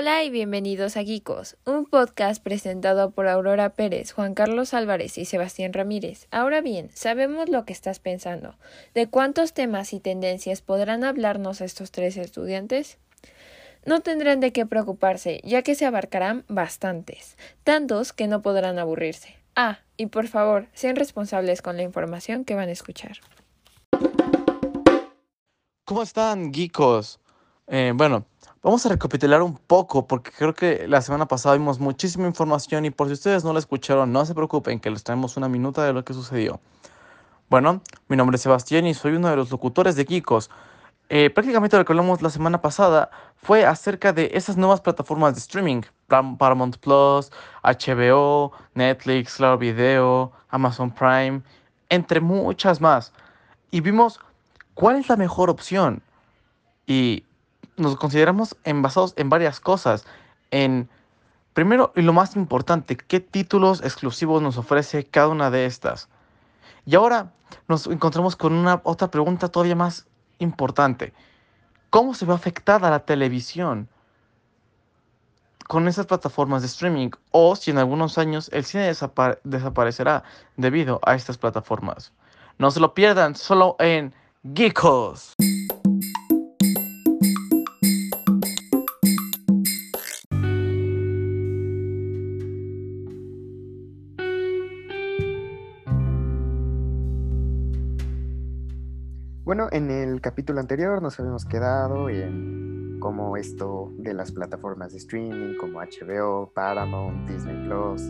Hola y bienvenidos a Geekos, un podcast presentado por Aurora Pérez, Juan Carlos Álvarez y Sebastián Ramírez. Ahora bien, sabemos lo que estás pensando. ¿De cuántos temas y tendencias podrán hablarnos estos tres estudiantes? No tendrán de qué preocuparse, ya que se abarcarán bastantes, tantos que no podrán aburrirse. Ah, y por favor, sean responsables con la información que van a escuchar. ¿Cómo están, geekos? Eh, bueno, vamos a recapitular un poco porque creo que la semana pasada vimos muchísima información y por si ustedes no la escucharon, no se preocupen que les traemos una minuta de lo que sucedió. Bueno, mi nombre es Sebastián y soy uno de los locutores de Geekos. Eh, prácticamente lo que hablamos la semana pasada fue acerca de esas nuevas plataformas de streaming, Paramount Plus, HBO, Netflix, Claro Video, Amazon Prime, entre muchas más. Y vimos ¿cuál es la mejor opción? Y nos consideramos basados en varias cosas. En, primero y lo más importante, qué títulos exclusivos nos ofrece cada una de estas. Y ahora nos encontramos con una otra pregunta todavía más importante. ¿Cómo se ve afectada la televisión con esas plataformas de streaming? O si en algunos años el cine desaparecerá debido a estas plataformas. No se lo pierdan, solo en Geekos. Capítulo anterior nos habíamos quedado en cómo esto de las plataformas de streaming como HBO, Paramount, Disney Plus,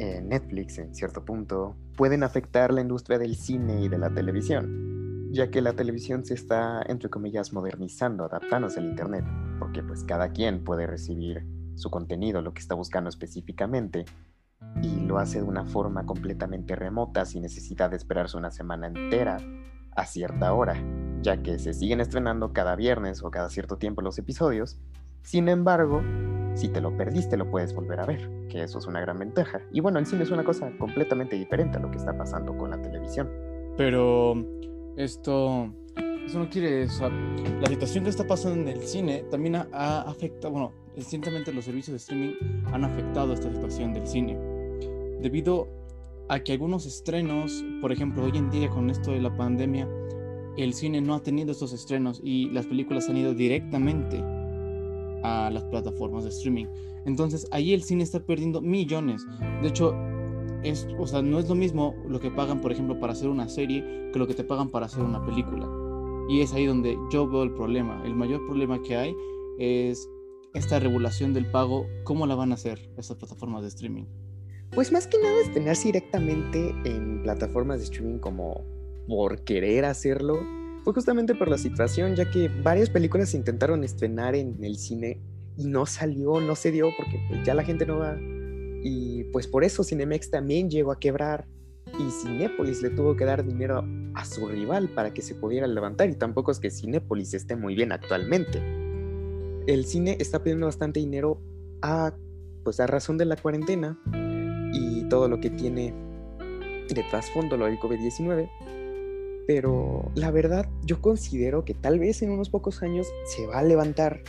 eh, Netflix en cierto punto, pueden afectar la industria del cine y de la televisión ya que la televisión se está, entre comillas, modernizando, adaptándose al Internet, porque pues cada quien puede recibir su contenido, lo que está buscando específicamente, y lo hace de una forma completamente remota, sin necesidad de esperarse una semana entera a cierta hora, ya que se siguen estrenando cada viernes o cada cierto tiempo los episodios. Sin embargo, si te lo perdiste, lo puedes volver a ver, que eso es una gran ventaja. Y bueno, el cine es una cosa completamente diferente a lo que está pasando con la televisión. Pero esto, eso no quiere eso. La situación que está pasando en el cine también ha, afectado, bueno, recientemente los servicios de streaming han afectado esta situación del cine. Debido a que algunos estrenos, por ejemplo, hoy en día con esto de la pandemia, el cine no ha tenido estos estrenos y las películas han ido directamente a las plataformas de streaming. Entonces ahí el cine está perdiendo millones. De hecho, o sea, no es lo mismo lo que pagan, por ejemplo, para hacer una serie que lo que te pagan para hacer una película. Y es ahí donde yo veo el problema. El mayor problema que hay es esta regulación del pago. ¿Cómo la van a hacer estas plataformas de streaming? Pues más que nada estrenarse directamente en plataformas de streaming como por querer hacerlo. Fue justamente por la situación, ya que varias películas se intentaron estrenar en el cine y no salió, no se dio, porque pues, ya la gente no va y pues por eso Cinemex también llegó a quebrar y Cinépolis le tuvo que dar dinero a su rival para que se pudiera levantar y tampoco es que Cinépolis esté muy bien actualmente. El cine está pidiendo bastante dinero a pues a razón de la cuarentena y todo lo que tiene de trasfondo lo del COVID-19. Pero la verdad, yo considero que tal vez en unos pocos años se va a levantar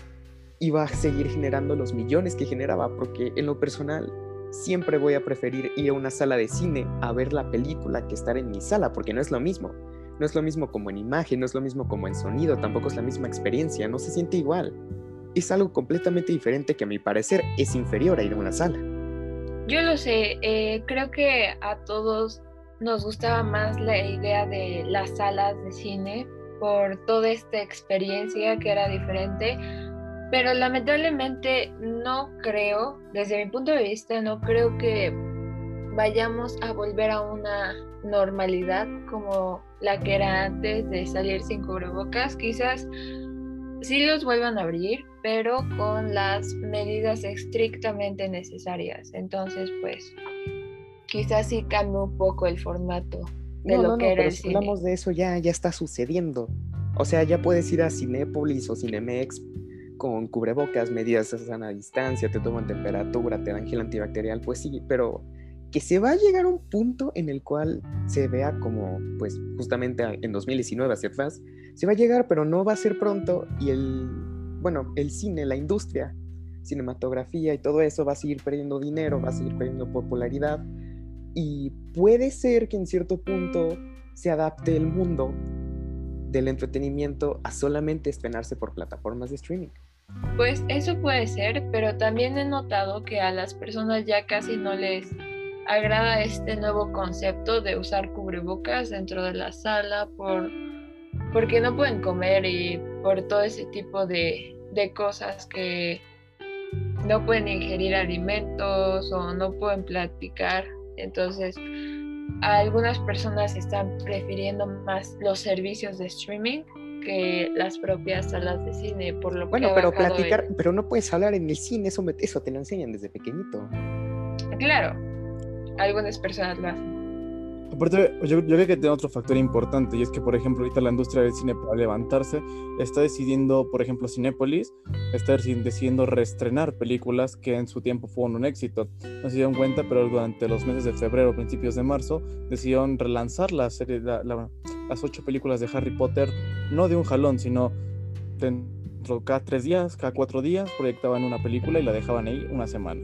y va a seguir generando los millones que generaba, porque en lo personal siempre voy a preferir ir a una sala de cine a ver la película que estar en mi sala, porque no es lo mismo. No es lo mismo como en imagen, no es lo mismo como en sonido, tampoco es la misma experiencia, no se siente igual. Es algo completamente diferente que a mi parecer es inferior a ir a una sala. Yo lo sé, eh, creo que a todos nos gustaba más la idea de las salas de cine por toda esta experiencia que era diferente pero lamentablemente no creo, desde mi punto de vista, no creo que vayamos a volver a una normalidad como la que era antes de salir sin cubrebocas. Quizás sí los vuelvan a abrir, pero con las medidas estrictamente necesarias. Entonces, pues, quizás sí cambie un poco el formato de lo que era el cine. hablamos de eso ya, ya está sucediendo. O sea, ya puedes ir a Cinépolis o Cinemex con cubrebocas, medidas a sana distancia, te toman temperatura, te dan gel antibacterial, pues sí, pero que se va a llegar a un punto en el cual se vea como, pues justamente en 2019 hacia atrás, se va a llegar, pero no va a ser pronto y el, bueno, el cine, la industria, cinematografía y todo eso va a seguir perdiendo dinero, va a seguir perdiendo popularidad y puede ser que en cierto punto se adapte el mundo del entretenimiento a solamente estrenarse por plataformas de streaming. Pues eso puede ser, pero también he notado que a las personas ya casi no les agrada este nuevo concepto de usar cubrebocas dentro de la sala por porque no pueden comer y por todo ese tipo de, de cosas que no pueden ingerir alimentos o no pueden platicar. Entonces, algunas personas están prefiriendo más los servicios de streaming que las propias salas de cine, por lo bueno, que pero platicar, pero no puedes hablar en el cine, eso, eso te lo enseñan desde pequeñito. Claro, algunas personas lo hacen. Aparte, yo, yo, creo que tiene otro factor importante y es que, por ejemplo, ahorita la industria del cine para levantarse está decidiendo, por ejemplo, Cinépolis está decidiendo reestrenar películas que en su tiempo fueron un éxito. No se dieron cuenta, pero durante los meses de febrero, principios de marzo, decidieron relanzar la serie, las ocho películas de Harry Potter, no de un jalón, sino dentro cada tres días, cada cuatro días, proyectaban una película y la dejaban ahí una semana.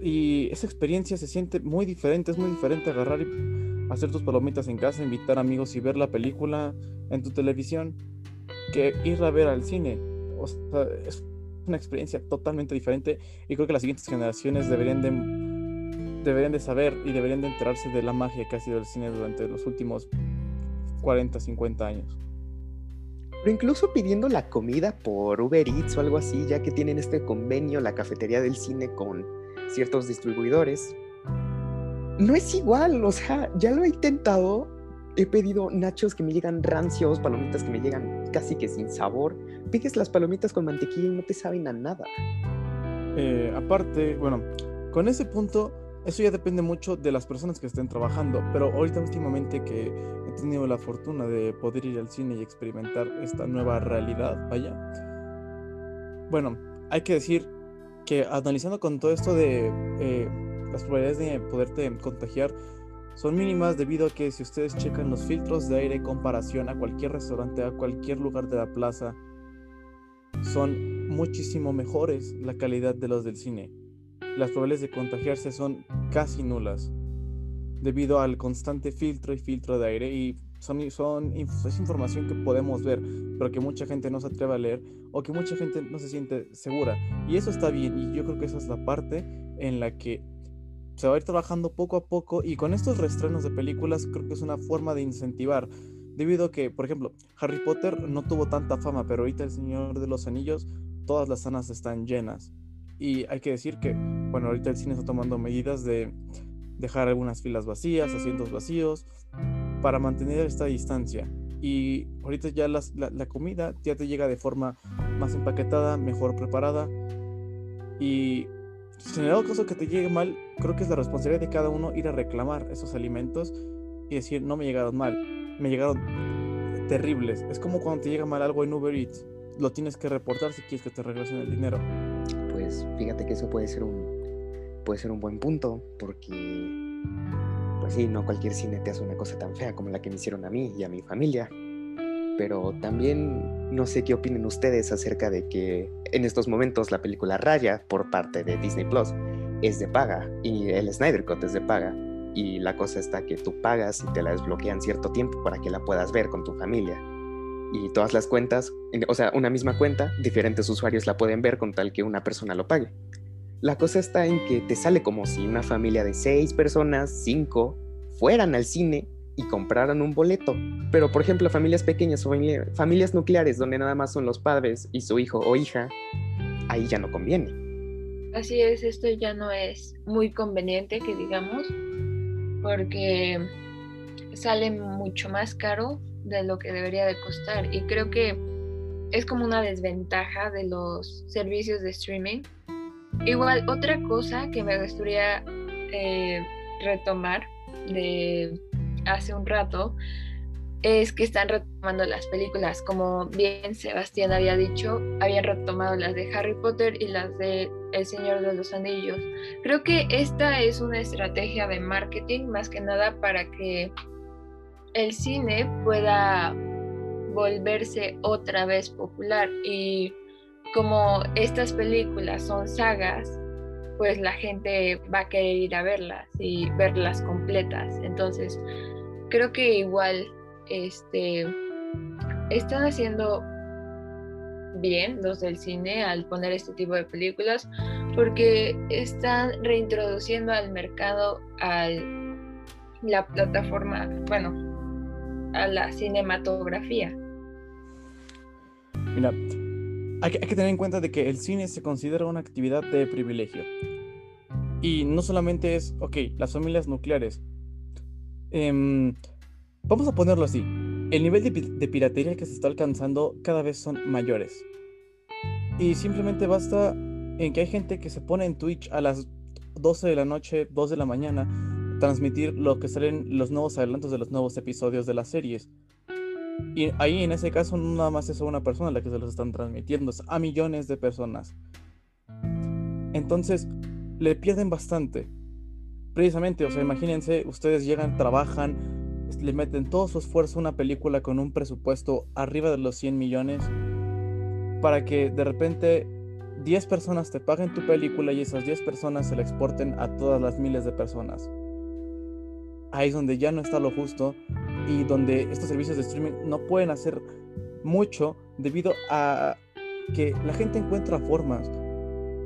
Y esa experiencia se siente muy diferente, es muy diferente agarrar y hacer tus palomitas en casa, invitar amigos y ver la película en tu televisión que ir a ver al cine. O sea, es una experiencia totalmente diferente y creo que las siguientes generaciones deberían de, deberían de saber y deberían de enterarse de la magia que ha sido el cine durante los últimos 40, 50 años. Pero incluso pidiendo la comida por Uber Eats o algo así, ya que tienen este convenio, la cafetería del cine con ciertos distribuidores, no es igual, o sea, ya lo he intentado. He pedido nachos que me llegan rancios, palomitas que me llegan casi que sin sabor. Pides las palomitas con mantequilla y no te saben a nada. Eh, aparte, bueno, con ese punto, eso ya depende mucho de las personas que estén trabajando. Pero ahorita últimamente que he tenido la fortuna de poder ir al cine y experimentar esta nueva realidad, vaya. Bueno, hay que decir que analizando con todo esto de... Eh, las probabilidades de poderte contagiar son mínimas debido a que si ustedes checan los filtros de aire en comparación a cualquier restaurante, a cualquier lugar de la plaza, son muchísimo mejores la calidad de los del cine. Las probabilidades de contagiarse son casi nulas debido al constante filtro y filtro de aire y son, son, es información que podemos ver, pero que mucha gente no se atreve a leer o que mucha gente no se siente segura. Y eso está bien y yo creo que esa es la parte en la que se va a ir trabajando poco a poco y con estos restrenos de películas creo que es una forma de incentivar. Debido a que, por ejemplo, Harry Potter no tuvo tanta fama, pero ahorita El Señor de los Anillos, todas las salas están llenas. Y hay que decir que, bueno, ahorita el cine está tomando medidas de dejar algunas filas vacías, asientos vacíos, para mantener esta distancia. Y ahorita ya la, la comida ya te llega de forma más empaquetada, mejor preparada. Y si en el caso que te llegue mal, creo que es la responsabilidad de cada uno ir a reclamar esos alimentos y decir, no me llegaron mal, me llegaron terribles. Es como cuando te llega mal algo en Uber Eats, lo tienes que reportar si quieres que te regresen el dinero. Pues fíjate que eso puede ser un puede ser un buen punto porque pues sí, no cualquier cine te hace una cosa tan fea como la que me hicieron a mí y a mi familia pero también no sé qué opinen ustedes acerca de que en estos momentos la película Raya por parte de Disney Plus es de paga y el Snyder Cut es de paga y la cosa está que tú pagas y te la desbloquean cierto tiempo para que la puedas ver con tu familia. Y todas las cuentas, o sea, una misma cuenta, diferentes usuarios la pueden ver con tal que una persona lo pague. La cosa está en que te sale como si una familia de seis personas, cinco, fueran al cine y compraron un boleto. Pero, por ejemplo, familias pequeñas o familias nucleares donde nada más son los padres y su hijo o hija, ahí ya no conviene. Así es, esto ya no es muy conveniente que digamos, porque sale mucho más caro de lo que debería de costar y creo que es como una desventaja de los servicios de streaming. Igual, otra cosa que me gustaría eh, retomar de hace un rato es que están retomando las películas. Como bien Sebastián había dicho, habían retomado las de Harry Potter y las de El Señor de los Anillos. Creo que esta es una estrategia de marketing más que nada para que el cine pueda volverse otra vez popular y como estas películas son sagas, pues la gente va a querer ir a verlas y verlas completas. Entonces, creo que igual este están haciendo bien los del cine al poner este tipo de películas porque están reintroduciendo al mercado a la plataforma, bueno, a la cinematografía. Mira, hay que, tener en cuenta de que el cine se considera una actividad de privilegio. Y no solamente es, ok, las familias nucleares. Em, vamos a ponerlo así. El nivel de, piratería que se está alcanzando cada vez son mayores. Y simplemente basta en que hay gente que se pone en Twitch a las 12 de la noche, 2 de la mañana, transmitir lo que salen los nuevos adelantos de los nuevos episodios de las series. Y ahí en ese caso no nada más es una persona la que se los están transmitiendo, es a millones de personas. Entonces, le pierden bastante. Precisamente, o sea, imagínense, ustedes llegan, trabajan, le meten todo su esfuerzo a una película con un presupuesto arriba de los 100 millones para que de repente 10 personas te paguen tu película y esas 10 personas se la exporten a todas las miles de personas. Ahí es donde ya no está lo justo y donde estos servicios de streaming no pueden hacer mucho debido a que la gente encuentra formas.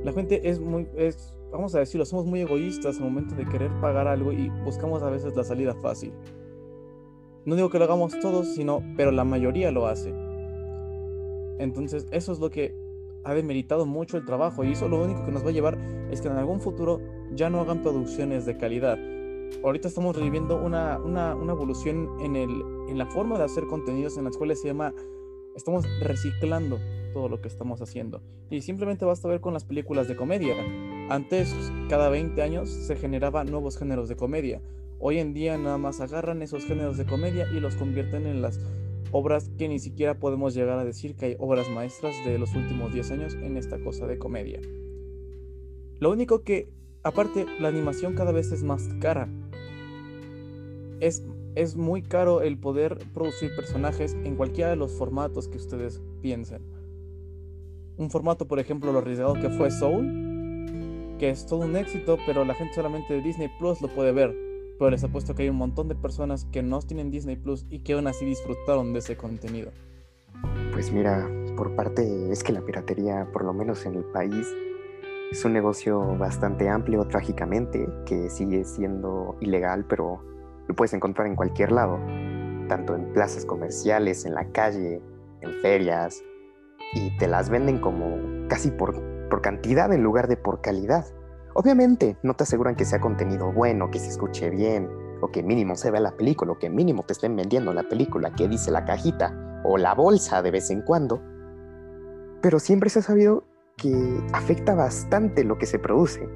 La gente es muy, es, vamos a decirlo, somos muy egoístas al momento de querer pagar algo y buscamos a veces la salida fácil. No digo que lo hagamos todos, sino, pero la mayoría lo hace. Entonces, eso es lo que ha demeritado mucho el trabajo y eso lo único que nos va a llevar es que en algún futuro ya no hagan producciones de calidad ahorita estamos reviviendo una, una, una evolución en, el, en la forma de hacer contenidos en las cuales se llama, estamos reciclando todo lo que estamos haciendo. Y simplemente basta ver con las películas de comedia. Antes, cada 20 años, se generaban nuevos géneros de comedia. Hoy en día nada más agarran esos géneros de comedia y los convierten en las obras que ni siquiera podemos llegar a decir que hay obras maestras de los últimos 10 años en esta cosa de comedia. Lo único que, aparte, la animación cada vez es más cara es, muy caro el poder producir personajes en cualquiera de los formatos que ustedes piensen. Un formato, por ejemplo, lo arriesgado que fue Soul, que es todo un éxito, pero la gente solamente de Disney Plus lo puede ver. Pero les apuesto que hay un montón de personas que no tienen Disney Plus y que aún así disfrutaron de ese contenido. Pues mira, por parte es que la piratería, por lo menos en el país, es un negocio bastante amplio, trágicamente, que sigue siendo ilegal, pero lo puedes encontrar en cualquier lado, tanto en plazas comerciales, en la calle, en ferias, y te las venden como casi por, por cantidad en lugar de por calidad. Obviamente no te aseguran que sea contenido bueno, que se escuche bien, o que mínimo se vea la película, o que mínimo te estén vendiendo la película que dice la cajita o la bolsa de vez en cuando. Pero siempre se ha sabido que afecta bastante lo que se produce.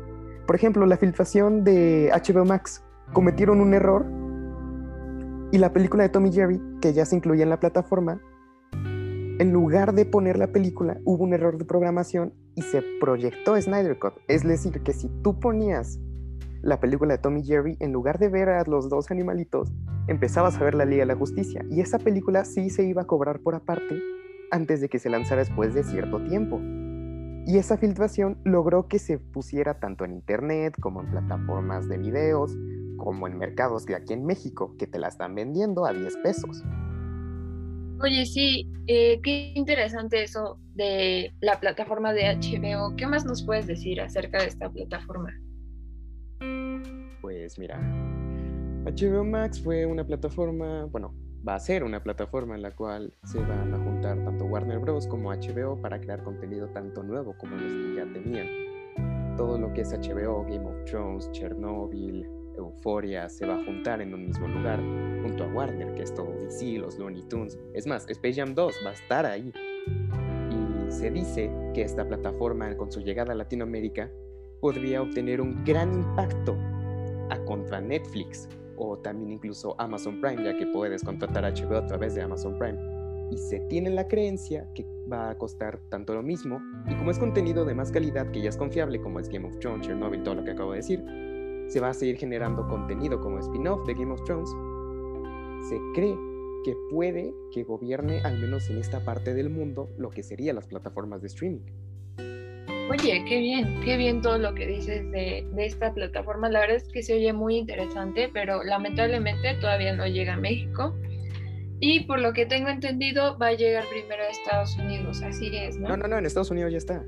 Por ejemplo, la filtración de HBO Max cometieron un error y la película de Tommy Jerry, que ya se incluía en la plataforma, en lugar de poner la película, hubo un error de programación y se proyectó Snyder Cut. Es decir, que si tú ponías la película de Tommy Jerry, en lugar de ver a los dos animalitos, empezabas a ver la Liga de la Justicia. Y esa película sí se iba a cobrar por aparte antes de que se lanzara después de cierto tiempo. Y esa filtración logró que se pusiera tanto en internet como en plataformas de videos, como en mercados de aquí en México, que te la están vendiendo a 10 pesos. Oye, sí, eh, qué interesante eso de la plataforma de HBO. ¿Qué más nos puedes decir acerca de esta plataforma? Pues mira, HBO Max fue una plataforma, bueno, va a ser una plataforma en la cual se van a juntar tanto Warner Bros. como HBO para crear contenido tanto nuevo como los que ya tenían. Todo lo que es HBO, Game of Thrones, Chernobyl, Euphoria se va a juntar en un mismo lugar junto a Warner, que es todo DC, los Looney Tunes. Es más, Space Jam 2 va a estar ahí. Y se dice que esta plataforma, con su llegada a Latinoamérica, podría obtener un gran impacto a contra Netflix o también incluso Amazon Prime, ya que puedes contratar HBO a través de Amazon Prime. Y se tiene la creencia que va a costar tanto lo mismo, y como es contenido de más calidad que ya es confiable, como es Game of Thrones, Chernobyl, todo lo que acabo de decir, se va a seguir generando contenido como spin-off de Game of Thrones, se cree que puede que gobierne al menos en esta parte del mundo lo que serían las plataformas de streaming. Oye, qué bien, qué bien todo lo que dices de, de, esta plataforma. La verdad es que se oye muy interesante, pero lamentablemente todavía no llega a México. Y por lo que tengo entendido, va a llegar primero a Estados Unidos, así es, ¿no? No, no, no, en Estados Unidos ya está.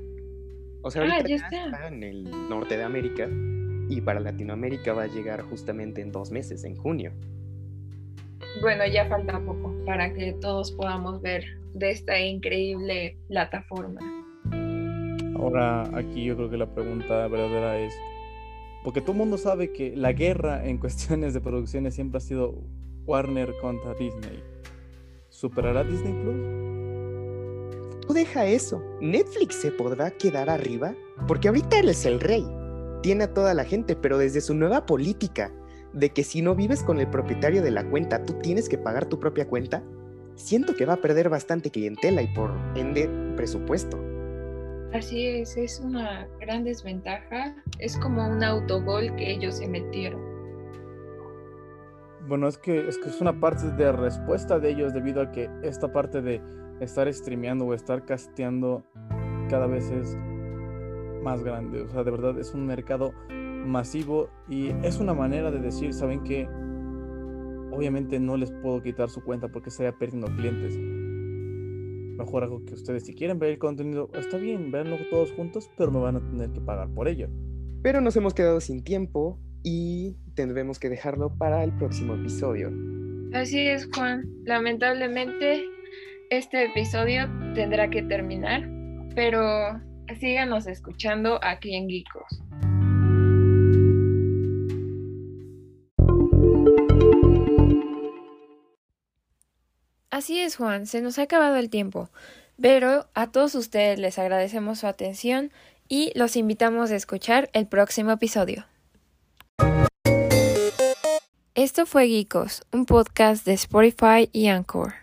O sea, Ah, ahorita ya ya está. está en el norte de América y para Latinoamérica va a llegar justamente en dos meses, en junio. Bueno, ya falta poco para que todos podamos ver de esta increíble plataforma. Ahora, aquí yo creo que la pregunta verdadera es, porque todo el mundo sabe que la guerra en cuestiones de producciones siempre ha sido Warner contra Disney. ¿Superará Disney Plus? Tú deja eso. ¿Netflix se podrá quedar arriba? Porque ahorita él es el rey. Tiene a toda la gente, pero desde su nueva política de que si no vives con el propietario de la cuenta, tú tienes que pagar tu propia cuenta, siento que va a perder bastante clientela y por ende presupuesto. Así es, es una gran desventaja. Es como un autogol que ellos se metieron. Bueno, es que, es que es una parte de respuesta de ellos debido a que esta parte de estar streameando o estar casteando cada vez es más grande. O sea, de verdad es un mercado masivo y es una manera de decir, ¿saben qué? Obviamente no les puedo quitar su cuenta porque estaría perdiendo clientes. Mejor algo que ustedes si quieren ver el contenido, está bien, véanlo todos juntos, pero me van a tener que pagar por ello. Pero nos hemos quedado sin tiempo y tendremos que dejarlo para el próximo episodio. Así es, Juan. Lamentablemente, este episodio tendrá que terminar, pero síganos escuchando aquí en Geekos. Así es, Juan, se nos ha acabado el tiempo, pero a todos ustedes les agradecemos su atención y los invitamos a escuchar el próximo episodio. Esto fue Geekos, un podcast de Spotify y Anchor.